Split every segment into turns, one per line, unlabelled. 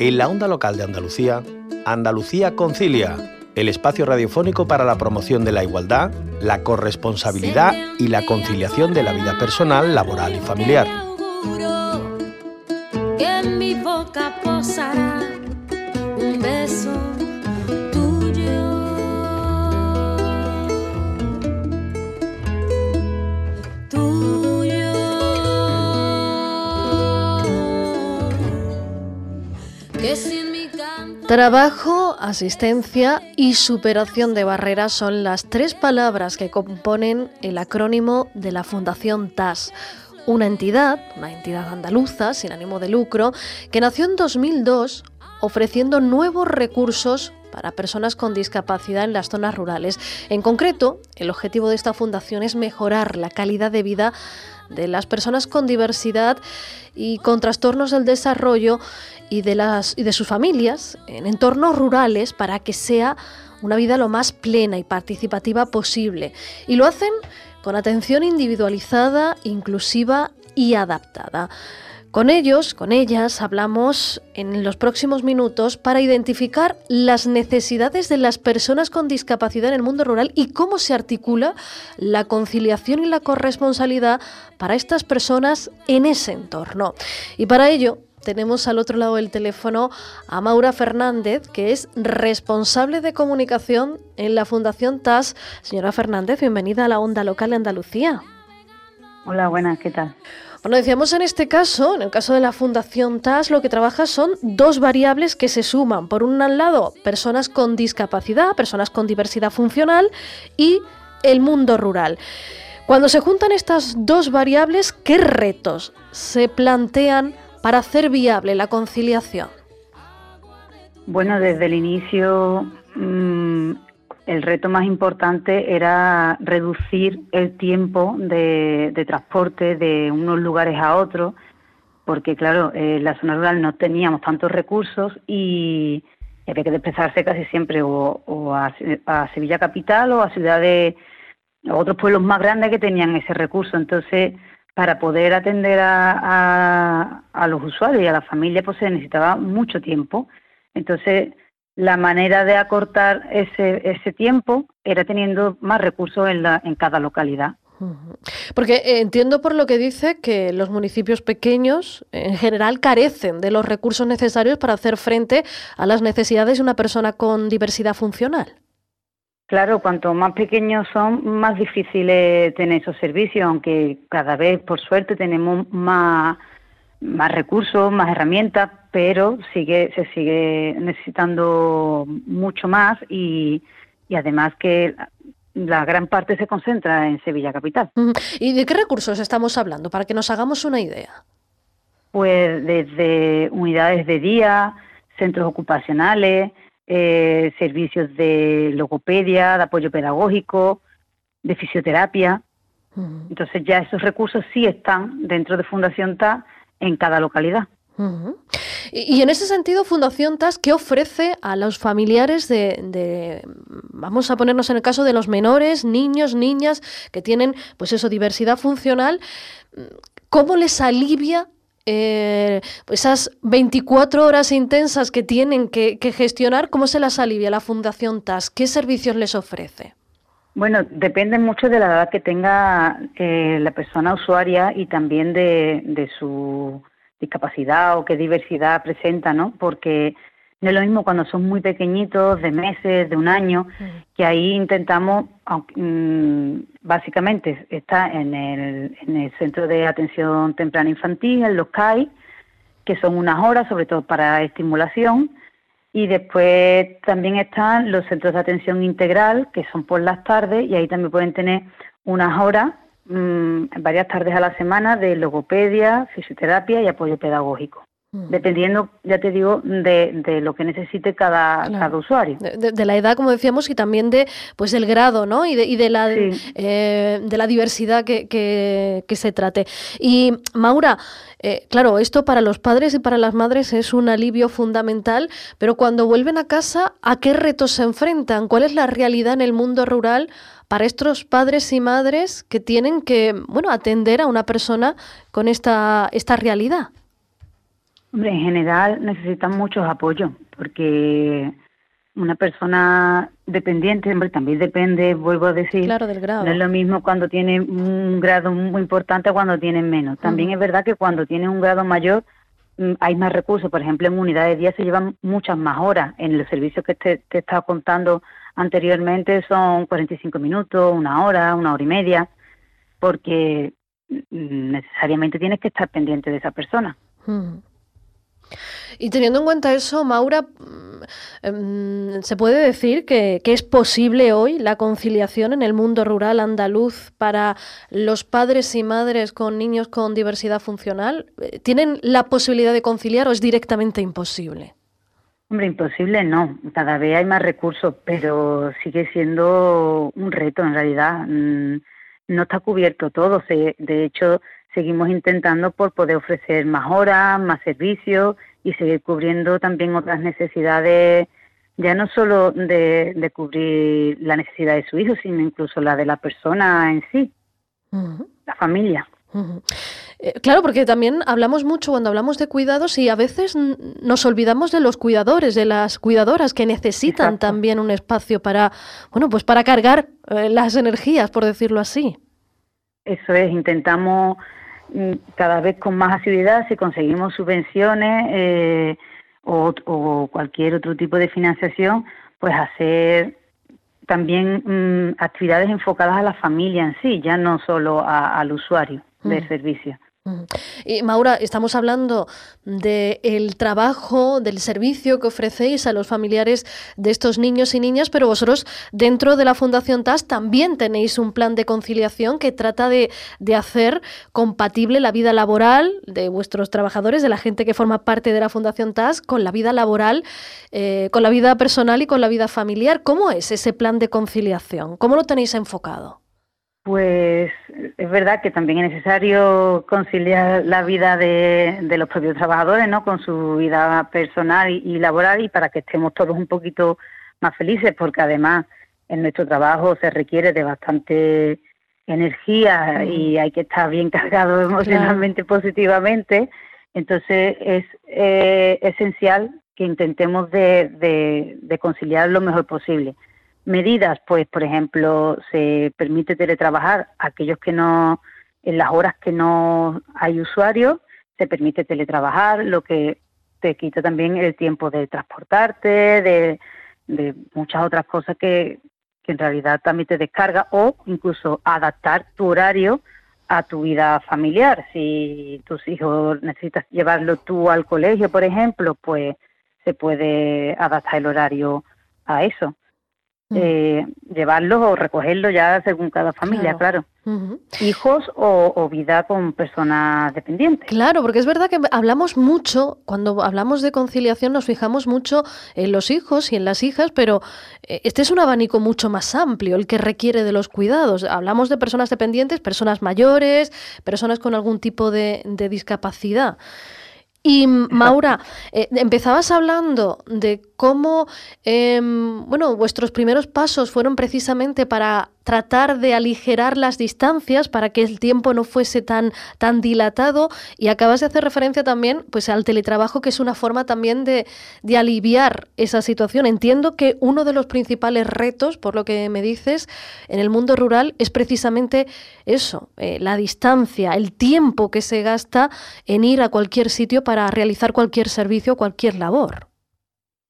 En la onda local de Andalucía, Andalucía Concilia, el espacio radiofónico para la promoción de la igualdad, la corresponsabilidad y la conciliación de la vida personal, laboral y familiar.
Trabajo, asistencia y superación de barreras son las tres palabras que componen el acrónimo de la Fundación TAS, una entidad, una entidad andaluza sin ánimo de lucro, que nació en 2002 ofreciendo nuevos recursos para personas con discapacidad en las zonas rurales. En concreto, el objetivo de esta fundación es mejorar la calidad de vida de las personas con diversidad y con trastornos del desarrollo y de, las, y de sus familias en entornos rurales para que sea una vida lo más plena y participativa posible. Y lo hacen con atención individualizada, inclusiva y adaptada. Con ellos, con ellas, hablamos en los próximos minutos para identificar las necesidades de las personas con discapacidad en el mundo rural y cómo se articula la conciliación y la corresponsabilidad para estas personas en ese entorno. Y para ello tenemos al otro lado del teléfono a Maura Fernández, que es responsable de comunicación en la Fundación TAS. Señora Fernández, bienvenida a la Onda Local de Andalucía.
Hola, buenas, ¿qué tal?
Bueno, decíamos en este caso, en el caso de la Fundación TAS, lo que trabaja son dos variables que se suman. Por un lado, personas con discapacidad, personas con diversidad funcional y el mundo rural. Cuando se juntan estas dos variables, ¿qué retos se plantean para hacer viable la conciliación?
Bueno, desde el inicio mm, el reto más importante era reducir el tiempo de, transporte de unos lugares a otros, porque claro, en la zona rural no teníamos tantos recursos y había que desplazarse casi siempre o, a, Sevilla capital o a ciudades, a otros pueblos más grandes que tenían ese recurso. Entonces, para poder atender a, a los usuarios y a la familia, pues se necesitaba mucho tiempo. Entonces, la manera de acortar ese, ese tiempo era teniendo más recursos en, la, en cada localidad.
Porque eh, entiendo por lo que dice que los municipios pequeños en general carecen de los recursos necesarios para hacer frente a las necesidades de una persona con diversidad funcional.
Claro, cuanto más pequeños son, más difíciles tener esos servicios, aunque cada vez, por suerte, tenemos más, más recursos, más herramientas, pero sigue, se sigue necesitando mucho más y, además que la gran parte se concentra en Sevilla Capital.
¿Y de qué recursos estamos hablando para que nos hagamos una idea?
Pues desde unidades de día, centros ocupacionales, eh, servicios de logopedia, de apoyo pedagógico, de fisioterapia. Entonces ya esos recursos sí están dentro de Fundación TA en cada localidad.
Y, en ese sentido, Fundación TAS, ¿qué ofrece a los familiares de, vamos a ponernos en el caso de los menores, niños, niñas, que tienen, pues eso, diversidad funcional? ¿Cómo les alivia eh, esas 24 horas intensas que tienen que, gestionar? ¿Cómo se las alivia la Fundación TAS? ¿Qué servicios les ofrece?
Bueno, depende mucho de la edad que tenga eh, la persona usuaria y también de su discapacidad o qué diversidad presenta, ¿no? Porque no es lo mismo cuando son muy pequeñitos, de meses, de un año, que ahí intentamos, mm, básicamente está en el, en el Centro de Atención Temprana Infantil, en los CAI, que son unas horas, sobre todo para estimulación, y después también están los centros de atención integral, que son por las tardes, y ahí también pueden tener unas horas Mm, varias tardes a la semana de logopedia, fisioterapia y apoyo pedagógico. Mm. Dependiendo, ya te digo, de, lo que necesite cada, cada usuario.
De, la edad, como decíamos, y también de pues del grado, ¿no? Y de, y de, la, eh, de la diversidad que, que, se trate. Y Maura, eh, claro, esto para los padres y para las madres es un alivio fundamental, pero cuando vuelven a casa, ¿a qué retos se enfrentan? ¿Cuál es la realidad en el mundo rural para estos padres y madres que tienen que, bueno, atender a una persona con esta, esta realidad?
Hombre, en general necesitan muchos apoyos, porque una persona dependiente, hombre, también depende, vuelvo a decir,
claro, del grado.
no es lo mismo cuando tiene un grado muy importante cuando tiene menos. También es verdad que cuando tiene un grado mayor mm, hay más recursos, por ejemplo, en unidades de día se llevan muchas más horas. En los servicios que te, te estaba contando anteriormente son 45 minutos, una hora, una hora y media, porque mm, necesariamente tienes que estar pendiente de esa persona.
Y teniendo en cuenta eso, Maura, mm, em, ¿se puede decir que, es posible hoy la conciliación en el mundo rural andaluz para los padres y madres con niños con diversidad funcional? ¿Tienen la posibilidad de conciliar o es directamente imposible?
Hombre, imposible no. Cada vez hay más recursos, pero sigue siendo un reto en realidad. Mm, no está cubierto todo. De hecho, seguimos intentando por poder ofrecer más horas, más servicios y seguir cubriendo también otras necesidades, ya no solo de, cubrir la necesidad de su hijo, sino incluso la de la persona en sí, la familia.
Eh, claro, porque también hablamos mucho cuando hablamos de cuidados y a veces nos olvidamos de los cuidadores, de las cuidadoras que necesitan también un espacio para, bueno, pues para cargar eh, las energías, por decirlo así.
Eso es, intentamos cada vez con más asiduidad si conseguimos subvenciones eh, o, cualquier otro tipo de financiación, pues hacer también mm, actividades enfocadas a la familia en sí, ya no solo al usuario del mm. servicio.
Y Maura, estamos hablando del trabajo, del servicio que ofrecéis a los familiares de estos niños y niñas, pero vosotros dentro de la Fundación TAS también tenéis un plan de conciliación que trata de, hacer compatible la vida laboral de vuestros trabajadores, de la gente que forma parte de la Fundación TAS, con la vida laboral, eh, con la vida personal y con la vida familiar. ¿Cómo es ese plan de conciliación? ¿Cómo lo tenéis enfocado?
Pues es verdad que también es necesario conciliar la vida de, los propios trabajadores, ¿no? Con su vida personal y, laboral y para que estemos todos un poquito más felices, porque además en nuestro trabajo se requiere de bastante energía y hay que estar bien cargado emocionalmente positivamente. Entonces es eh, esencial que intentemos de conciliar lo mejor posible. Medidas, pues, por ejemplo, se permite teletrabajar a aquellos que no, en las horas que no hay usuarios, se permite teletrabajar, lo que te quita también el tiempo de transportarte, de, muchas otras cosas que, que en realidad también te descarga o incluso adaptar tu horario a tu vida familiar. Si tus hijos necesitas llevarlo tú al colegio, por ejemplo, pues se puede adaptar el horario a eso. Mm. eh, llevarlos o recogerlos ya según cada familia, claro. Hijos o, vida con personas dependientes.
Claro, porque es verdad que hablamos mucho, cuando hablamos de conciliación nos fijamos mucho en los hijos y en las hijas, pero eh, este es un abanico mucho más amplio, el que requiere de los cuidados. Hablamos de personas dependientes, personas mayores, personas con algún tipo de, de discapacidad. Y Maura, eh, empezabas hablando de cómo, em, bueno, vuestros primeros pasos fueron precisamente para tratar de aligerar las distancias para que el tiempo no fuese tan, tan dilatado y acabas de hacer referencia también pues, al teletrabajo que es una forma también de, aliviar esa situación. Entiendo que uno de los principales retos, por lo que me dices, en el mundo rural es precisamente eso, eh, la distancia, el tiempo que se gasta en ir a cualquier sitio para realizar cualquier servicio, cualquier labor.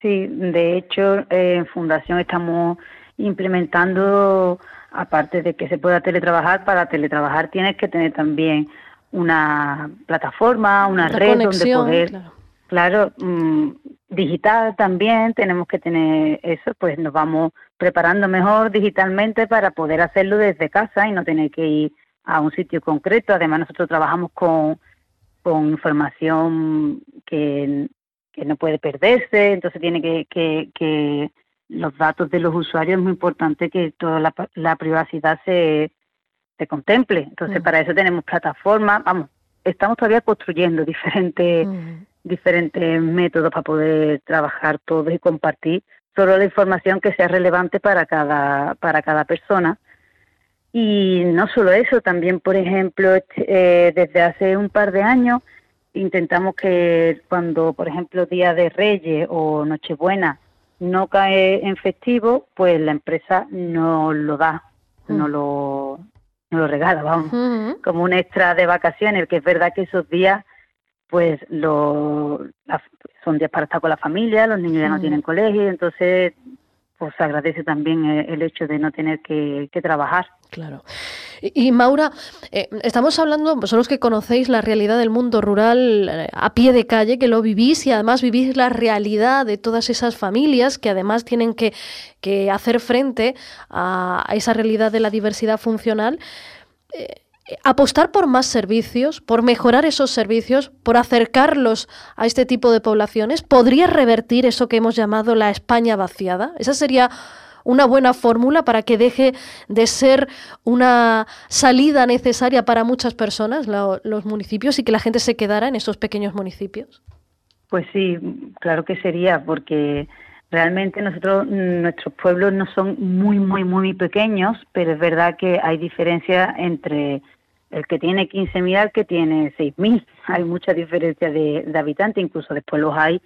Sí, de hecho, en Fundación estamos implementando aparte de que se pueda teletrabajar, para teletrabajar tienes que tener también una plataforma, una red donde poder, claro, mm, digital también, tenemos que tener eso, pues nos vamos preparando mejor digitalmente para poder hacerlo desde casa y no tener que ir a un sitio concreto. Además, nosotros trabajamos con, con información que, que no puede perderse, entonces tiene que, que, que los datos de los usuarios es muy importante que toda la, privacidad se, se, contemple. Entonces, mm. para eso tenemos plataformas, vamos, estamos todavía construyendo diferentes, mm. diferentes métodos para poder trabajar todos y compartir solo la información que sea relevante para cada, para cada persona. Y no solo eso, también, por ejemplo, eh, desde hace un par de años intentamos que cuando, por ejemplo, Día de Reyes o Nochebuena no cae en festivo, pues la empresa no lo da, no mm. lo, no lo regala, vamos, como un extra de vacaciones, que es verdad que esos días pues lo, son días para estar con la familia, los niños ya no tienen colegio, entonces pues agradece también eh, el hecho de no tener que, trabajar.
Claro. Y, Maura, eh, estamos hablando, vosotros que conocéis la realidad del mundo rural eh, a pie de calle, que lo vivís y además vivís la realidad de todas esas familias que además tienen que, que hacer frente a, esa realidad de la diversidad funcional apostar por más servicios, por mejorar esos servicios, por acercarlos a este tipo de poblaciones, podría revertir eso que hemos llamado la España vaciada. Esa sería una buena fórmula para que deje de ser una salida necesaria para muchas personas, los municipios, y que la gente se quedara en esos pequeños municipios.
Pues sí, claro que sería, porque realmente nosotros, nuestros pueblos no son muy, muy, muy pequeños, pero es verdad que hay diferencia entre el que tiene 15.000 al que tiene 6.000. Hay mucha diferencia de, habitantes, incluso después los hay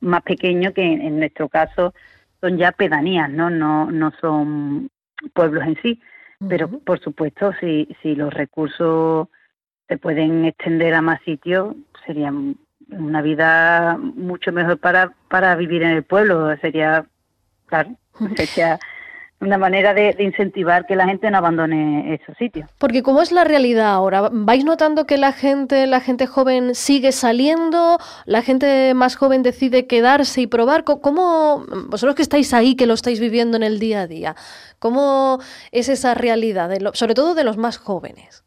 más pequeños que en, nuestro caso son ya pedanías, ¿no? No, no son pueblos en sí. Pero por supuesto, si, si los recursos se pueden extender a más sitios, sería una vida mucho mejor para, para vivir en el pueblo. Sería, claro, sería una manera de, incentivar que la gente no abandone esos sitios.
Porque ¿cómo es la realidad ahora? ¿Vais notando que la gente, la gente joven sigue saliendo? ¿La gente más joven decide quedarse y probar? ¿Cómo, vosotros que estáis ahí, que lo estáis viviendo en el día a día, cómo es esa realidad, sobre todo de los más jóvenes?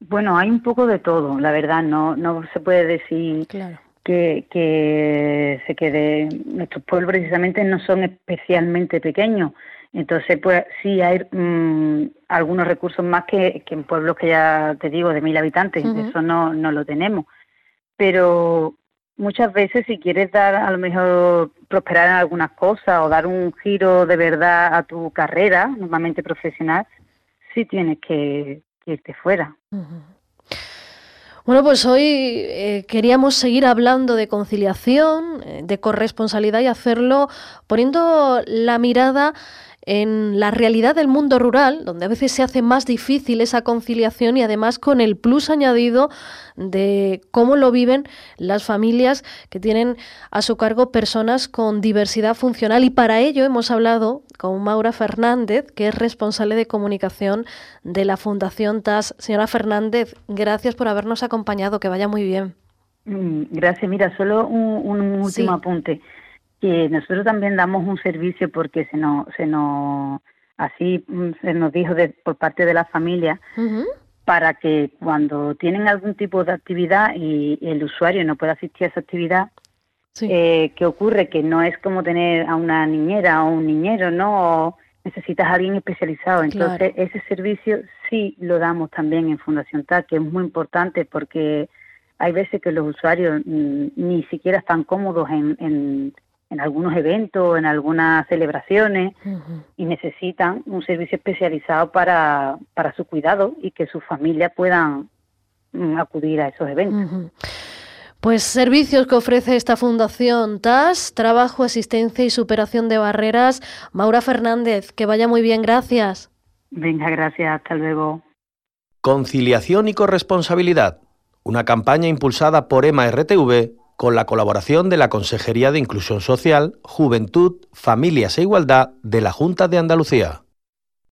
Bueno, hay un poco de todo, la verdad, no, no se puede decir que, que se quede. Nuestros pueblos precisamente no son especialmente pequeños entonces, pues sí hay mm, algunos recursos más que, en pueblos que ya te digo, de mil habitantes, eso no, no lo tenemos. Pero muchas veces si quieres dar, a lo mejor prosperar en algunas cosas o dar un giro de verdad a tu carrera, normalmente profesional, sí tienes que, irte fuera.
Bueno, pues hoy eh, queríamos seguir hablando de conciliación, eh, de corresponsabilidad y hacerlo poniendo la mirada en la realidad del mundo rural, donde a veces se hace más difícil esa conciliación y además con el plus añadido de cómo lo viven las familias que tienen a su cargo personas con diversidad funcional. Y para ello hemos hablado con Maura Fernández, que es responsable de comunicación de la Fundación TAS. Señora Fernández, gracias por habernos acompañado, que vaya muy bien.
Mm, gracias. Mira, solo un, último apunte que nosotros también damos un servicio porque se nos, se nos así mm, se nos dijo por parte de la familia para que cuando tienen algún tipo de actividad y, el usuario no puede asistir a esa actividad, eh, que ocurre que no es como tener a una niñera o un niñero, ¿no? necesitas a alguien especializado. Entonces, ese servicio sí lo damos también en Fundación TAC, que es muy importante porque hay veces que los usuarios mm, ni siquiera están cómodos en, en algunos eventos, en algunas celebraciones y necesitan un servicio especializado para, para su cuidado y que su familia puedan mm, acudir a esos eventos.
Pues servicios que ofrece esta fundación TAS, trabajo, asistencia y superación de barreras. Maura Fernández, que vaya muy bien, gracias.
Venga, gracias, hasta luego.
Conciliación y corresponsabilidad, una campaña impulsada por EMA RTV con la colaboración de la Consejería de Inclusión Social, Juventud, Familias e Igualdad de la Junta de Andalucía.